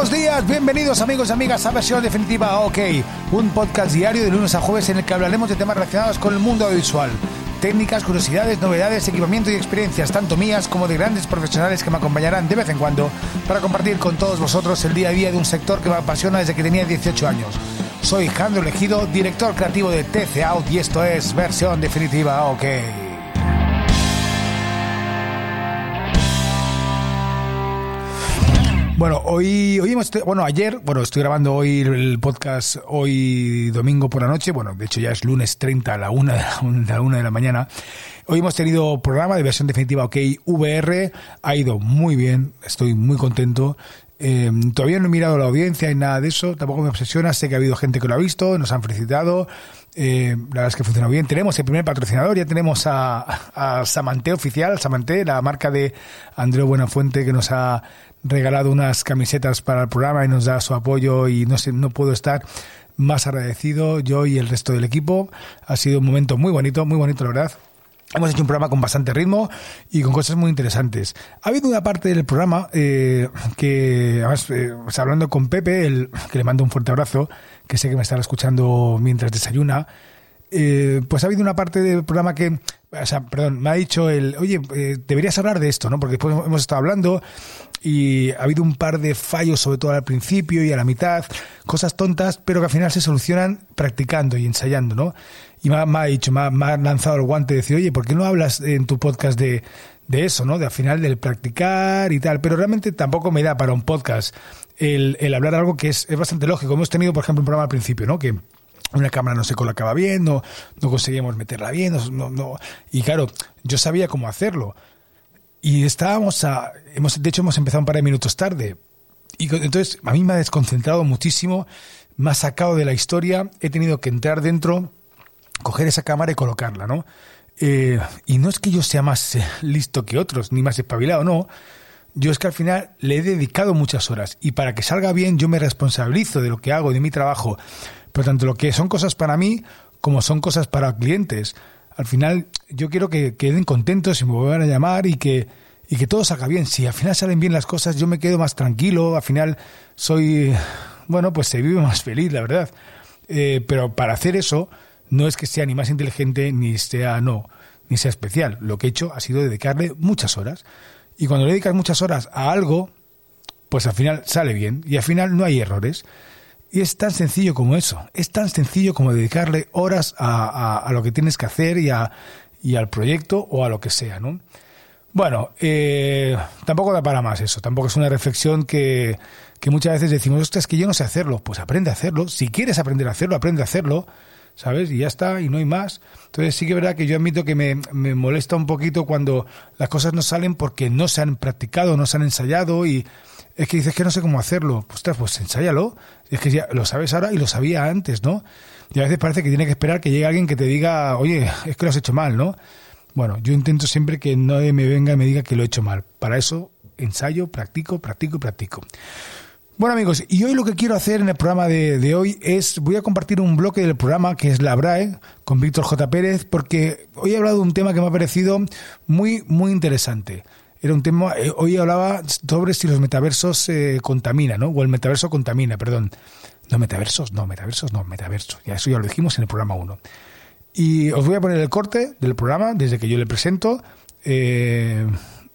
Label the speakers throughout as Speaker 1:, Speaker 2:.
Speaker 1: buenos días, bienvenidos amigos y amigas a Versión Definitiva OK, un podcast diario de lunes a jueves en el que hablaremos de temas relacionados con el mundo audiovisual. Técnicas, curiosidades, novedades, equipamiento y experiencias, tanto mías como de grandes profesionales que me acompañarán de vez en cuando para compartir con todos vosotros el día a día de un sector que me apasiona desde que tenía 18 años. Soy Jandro Elegido, director creativo de TC Out y esto es Versión Definitiva OK. Bueno, hoy, hoy hemos, bueno, ayer, bueno, estoy grabando hoy el podcast hoy domingo por la noche, bueno, de hecho ya es lunes 30 a la la, una de la mañana. Hoy hemos tenido programa de versión definitiva OK VR, ha ido muy bien, estoy muy contento. Eh, todavía no he mirado la audiencia y nada de eso, tampoco me obsesiona, sé que ha habido gente que lo ha visto, nos han felicitado, eh, la verdad es que funciona bien. Tenemos el primer patrocinador, ya tenemos a, a Samanté Oficial, Samanté, la marca de Andreu Buenafuente que nos ha regalado unas camisetas para el programa y nos da su apoyo y no sé, no puedo estar más agradecido yo y el resto del equipo. Ha sido un momento muy bonito, muy bonito la verdad. Hemos hecho un programa con bastante ritmo y con cosas muy interesantes. Ha habido una parte del programa eh, que, además, eh, hablando con Pepe, el, que le mando un fuerte abrazo, que sé que me estará escuchando mientras desayuna, eh, pues ha habido una parte del programa que, o sea, perdón, me ha dicho el, oye, eh, deberías hablar de esto, ¿no? Porque después hemos estado hablando y ha habido un par de fallos, sobre todo al principio y a la mitad, cosas tontas, pero que al final se solucionan practicando y ensayando, ¿no? Y me ha, dicho, me ha, me ha, lanzado el guante de decir, oye, ¿por qué no hablas en tu podcast de, de eso, ¿no? De al final del practicar y tal, pero realmente tampoco me da para un podcast el, el hablar algo que es, es bastante lógico. Hemos tenido, por ejemplo, un programa al principio, ¿no? Que una cámara no se colocaba bien, no, no conseguíamos meterla bien, no, no, y claro, yo sabía cómo hacerlo. Y estábamos a, hemos, de hecho hemos empezado un par de minutos tarde. Y entonces a mí me ha desconcentrado muchísimo, me ha sacado de la historia, he tenido que entrar dentro, coger esa cámara y colocarla, ¿no? Eh, y no es que yo sea más eh, listo que otros, ni más espabilado, no. Yo es que al final le he dedicado muchas horas y para que salga bien yo me responsabilizo de lo que hago, de mi trabajo. Pero tanto lo que son cosas para mí como son cosas para clientes. Al final yo quiero que queden contentos y me vuelvan a llamar y que, y que todo salga bien. Si al final salen bien las cosas, yo me quedo más tranquilo, al final soy, bueno, pues se vive más feliz, la verdad. Eh, pero para hacer eso, no es que sea ni más inteligente, ni sea, no, ni sea especial. Lo que he hecho ha sido dedicarle muchas horas. Y cuando le dedicas muchas horas a algo, pues al final sale bien y al final no hay errores. Y es tan sencillo como eso, es tan sencillo como dedicarle horas a, a, lo que tienes que hacer y, a, y, al proyecto o a lo que sea, ¿no? Bueno, eh, tampoco da para más eso, tampoco es una reflexión que, que muchas veces decimos, ostras, es que yo no sé hacerlo, pues aprende a hacerlo, si quieres aprender a hacerlo, aprende a hacerlo, ¿sabes? Y ya está, y no hay más. Entonces sí que es verdad que yo admito que me, me molesta un poquito cuando las cosas no salen porque no se han practicado, no se han ensayado y es que dices que no sé cómo hacerlo. Pues, pues ensáyalo. Es que ya lo sabes ahora y lo sabía antes, ¿no? Y a veces parece que tiene que esperar que llegue alguien que te diga, oye, es que lo has hecho mal, ¿no? Bueno, yo intento siempre que nadie me venga y me diga que lo he hecho mal. Para eso ensayo, practico, practico practico. Bueno amigos, y hoy lo que quiero hacer en el programa de, de, hoy es, voy a compartir un bloque del programa que es la BRAE con Víctor J. Pérez, porque hoy he hablado de un tema que me ha parecido muy, muy interesante. Era un tema, eh, hoy hablaba sobre si los metaversos eh, contaminan, ¿no? O el metaverso contamina, perdón. No, metaversos, no, metaversos, no, metaversos. Ya eso ya lo dijimos en el programa 1. Y os voy a poner el corte del programa desde que yo le presento. Eh,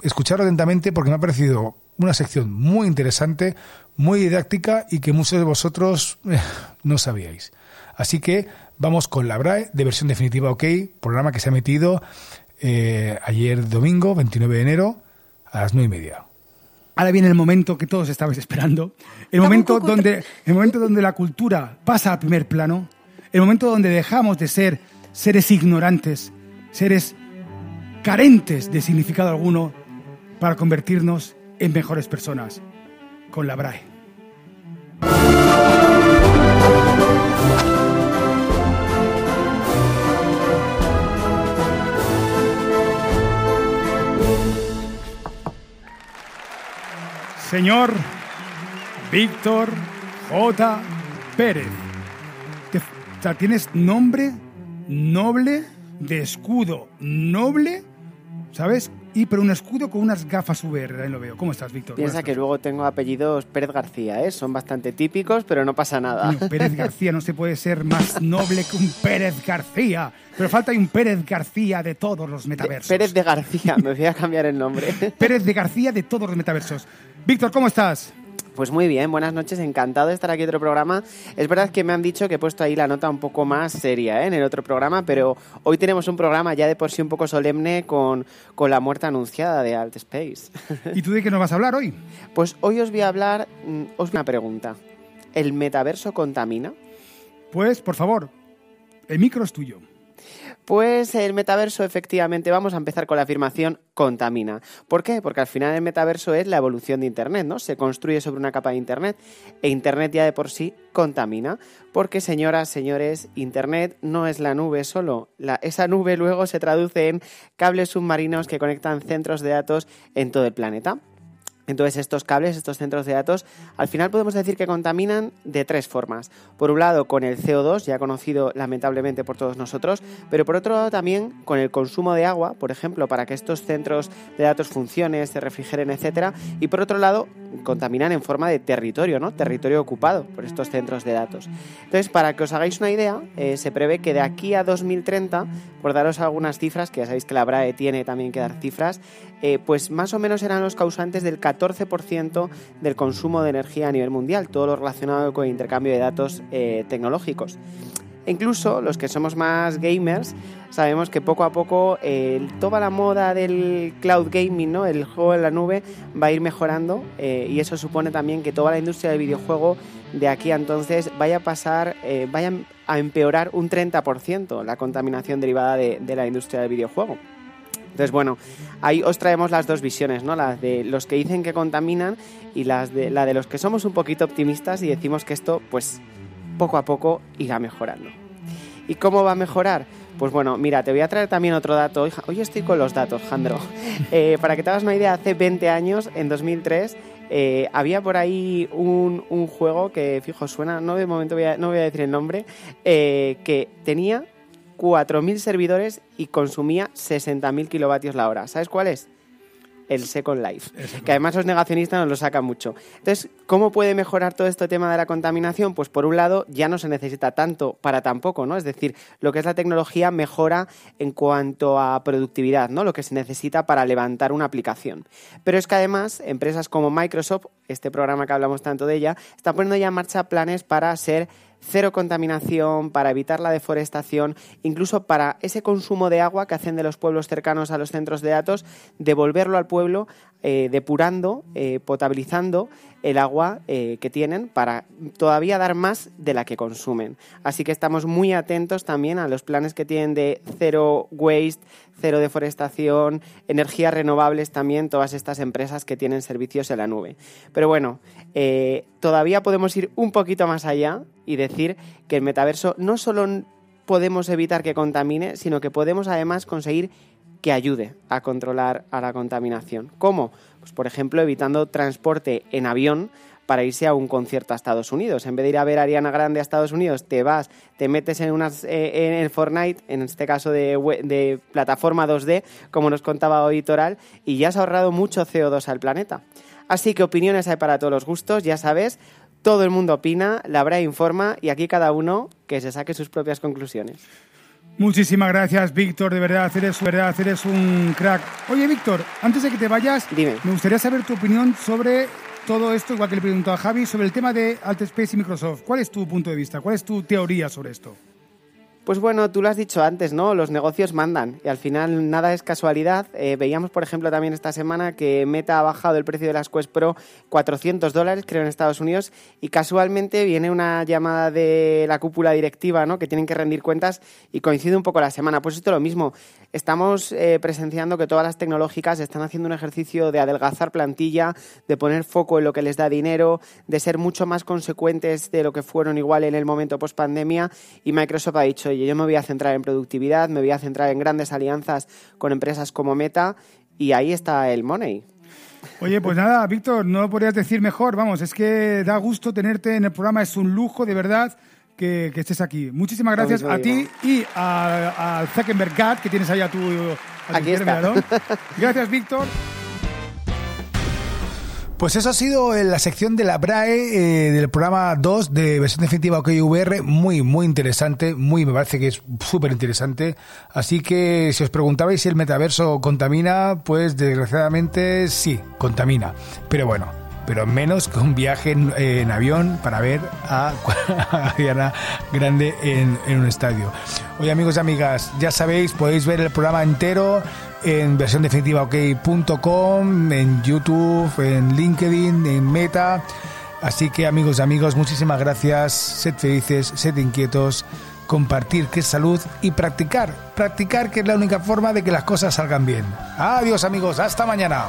Speaker 1: atentamente porque me ha parecido una sección muy interesante, muy didáctica y que muchos de vosotros eh, no sabíais. Así que vamos con la BRAE de versión definitiva OK, programa que se ha metido eh, ayer domingo, 29 de enero, a las nueve y media.
Speaker 2: Ahora viene el momento que todos estabais esperando, el momento donde, el momento donde la cultura pasa a primer plano, el momento donde dejamos de ser seres ignorantes, seres carentes de significado alguno, para convertirnos en mejores personas con la BRAE. Señor Víctor J. Pérez, tienes nombre noble, de escudo noble, ¿sabes? Y pero un escudo con unas gafas VR, ahí lo veo. ¿Cómo estás, Víctor?
Speaker 3: Piensa que luego tengo apellidos Pérez García, ¿eh? Son bastante típicos, pero no pasa nada.
Speaker 2: Coño, Pérez García no se puede ser más noble que un Pérez García. Pero falta un Pérez García de todos los metaversos.
Speaker 3: Pérez de García, me voy a cambiar el nombre.
Speaker 2: Pérez de García de todos los metaversos. Víctor, ¿cómo estás?
Speaker 3: Pues muy bien, buenas noches, encantado de estar aquí en otro programa. Es verdad que me han dicho que he puesto ahí la nota un poco más seria ¿eh? en el otro programa, pero hoy tenemos un programa ya de por sí un poco solemne con, con la muerte anunciada de Alt Space.
Speaker 2: ¿Y tú de qué nos vas a hablar hoy?
Speaker 3: Pues hoy os voy a hablar, mm, os voy a una pregunta. ¿El metaverso contamina?
Speaker 2: Pues, por favor, el micro es tuyo.
Speaker 3: Pues el metaverso, efectivamente, vamos a empezar con la afirmación contamina. ¿Por qué? Porque al final el metaverso es la evolución de Internet, ¿no? Se construye sobre una capa de Internet e Internet ya de por sí contamina. Porque, señoras, señores, Internet no es la nube solo. La- esa nube luego se traduce en cables submarinos que conectan centros de datos en todo el planeta. Entonces estos cables, estos centros de datos, al final podemos decir que contaminan de tres formas. Por un lado con el CO2, ya conocido lamentablemente por todos nosotros, pero por otro lado también con el consumo de agua, por ejemplo, para que estos centros de datos funcionen, se refrigeren, etcétera, y por otro lado contaminan en forma de territorio, ¿no? Territorio ocupado por estos centros de datos. Entonces, para que os hagáis una idea, eh, se prevé que de aquí a 2030, por daros algunas cifras, que ya sabéis que la BRAE tiene también que dar cifras, eh, pues más o menos serán los causantes del 14% del consumo de energía a nivel mundial, todo lo relacionado con el intercambio de datos eh, tecnológicos. E incluso los que somos más gamers sabemos que poco a poco toda la moda del cloud gaming, ¿no? el juego en la nube, va a ir mejorando eh, y eso supone también que toda la industria del videojuego de aquí a entonces vaya a pasar, eh, vaya a empeorar un 30% la contaminación derivada de, de la industria del videojuego. Entonces, bueno, ahí os traemos las dos visiones, ¿no? Las de los que dicen que contaminan y las de, la de los que somos un poquito optimistas y decimos que esto, pues, poco a poco irá mejorando. ¿Y cómo va a mejorar? Pues bueno, mira, te voy a traer también otro dato. Hoy, estoy con los datos, Jandro. Eh, para que te hagas una idea, hace 20 años, en 2003, eh, había por ahí un, un juego que, fijo, suena, no de momento voy a, no voy a decir el nombre, eh, que tenía 4.000 servidores y consumía 60.000 kilovatios la hora. ¿Sabes cuál es? El Second Life. Que además los negacionistas nos lo sacan mucho. Entonces, ¿cómo puede mejorar todo este tema de la contaminación? Pues por un lado, ya no se necesita tanto para tan poco, ¿no? Es decir, lo que es la tecnología mejora en cuanto a productividad, ¿no? Lo que se necesita para levantar una aplicación. Pero es que además, empresas como Microsoft, este programa que hablamos tanto de ella, están poniendo ya en marcha planes para ser cero contaminación, para evitar la deforestación, incluso para ese consumo de agua que hacen de los pueblos cercanos a los centros de datos, devolverlo al pueblo eh, depurando, eh, potabilizando el agua eh, que tienen para todavía dar más de la que consumen. Así que estamos muy atentos también a los planes que tienen de cero waste, cero deforestación, energías renovables también, todas estas empresas que tienen servicios en la nube. Pero bueno, eh, todavía podemos ir un poquito más allá y decir que el metaverso no solo podemos evitar que contamine, sino que podemos además conseguir que ayude a controlar a la contaminación. ¿Cómo? Pues por ejemplo, evitando transporte en avión para irse a un concierto a Estados Unidos. En vez de ir a ver a Ariana Grande a Estados Unidos, te vas, te metes en, unas, eh, en el Fortnite, en este caso de, de plataforma 2D, como nos contaba hoy Toral, y ya has ahorrado mucho CO2 al planeta. Así que opiniones hay para todos los gustos, ya sabes, todo el mundo opina, la BRA informa y aquí cada uno que se saque sus propias conclusiones.
Speaker 2: Muchísimas gracias, Víctor. De verdad, eres, verdad, eres un crack. Oye, Víctor, antes de que te vayas,
Speaker 3: Dime.
Speaker 2: me gustaría saber tu opinión sobre todo esto, igual que le preguntó a Javi, sobre el tema de Alt Space y Microsoft. ¿Cuál es tu punto de vista? ¿Cuál es tu teoría sobre esto?
Speaker 3: Pues bueno, tú lo has dicho antes, ¿no? Los negocios mandan y al final nada es casualidad. Eh, veíamos, por ejemplo, también esta semana que Meta ha bajado el precio de las Quest Pro 400 dólares, creo, en Estados Unidos y casualmente viene una llamada de la cúpula directiva, ¿no? Que tienen que rendir cuentas y coincide un poco la semana. Pues esto es lo mismo. Estamos eh, presenciando que todas las tecnológicas están haciendo un ejercicio de adelgazar plantilla, de poner foco en lo que les da dinero, de ser mucho más consecuentes de lo que fueron igual en el momento post pandemia y Microsoft ha dicho, oye, yo me voy a centrar en productividad, me voy a centrar en grandes alianzas con empresas como Meta y ahí está el money.
Speaker 2: Oye, pues nada, Víctor, no lo podrías decir mejor. Vamos, es que da gusto tenerte en el programa, es un lujo, de verdad. Que, que estés aquí. Muchísimas gracias a ti y a- al Zuckerberg Gat, que tienes ahí a tu,
Speaker 3: Aquí está.
Speaker 2: Gracias, Víctor.
Speaker 1: Pues eso ha sido la sección de la BRAE eh, del programa 2 de versión definitiva OKVR. Muy, muy interesante. Muy, me parece que es súper interesante. Así que si os preguntabais si el metaverso contamina, pues desgraciadamente sí, contamina. Pero bueno, pero menos que un viaje en, avión para ver a, Diana Grande en, en, un estadio. Oye amigos y amigas, ya sabéis, podéis ver el programa entero en versión definitiva ok.com, en YouTube, en LinkedIn, en Meta. Así que amigos y amigos, muchísimas gracias, sed felices, sed inquietos, compartir que es salud y practicar, practicar que es la única forma de que las cosas salgan bien. Adiós amigos, hasta mañana.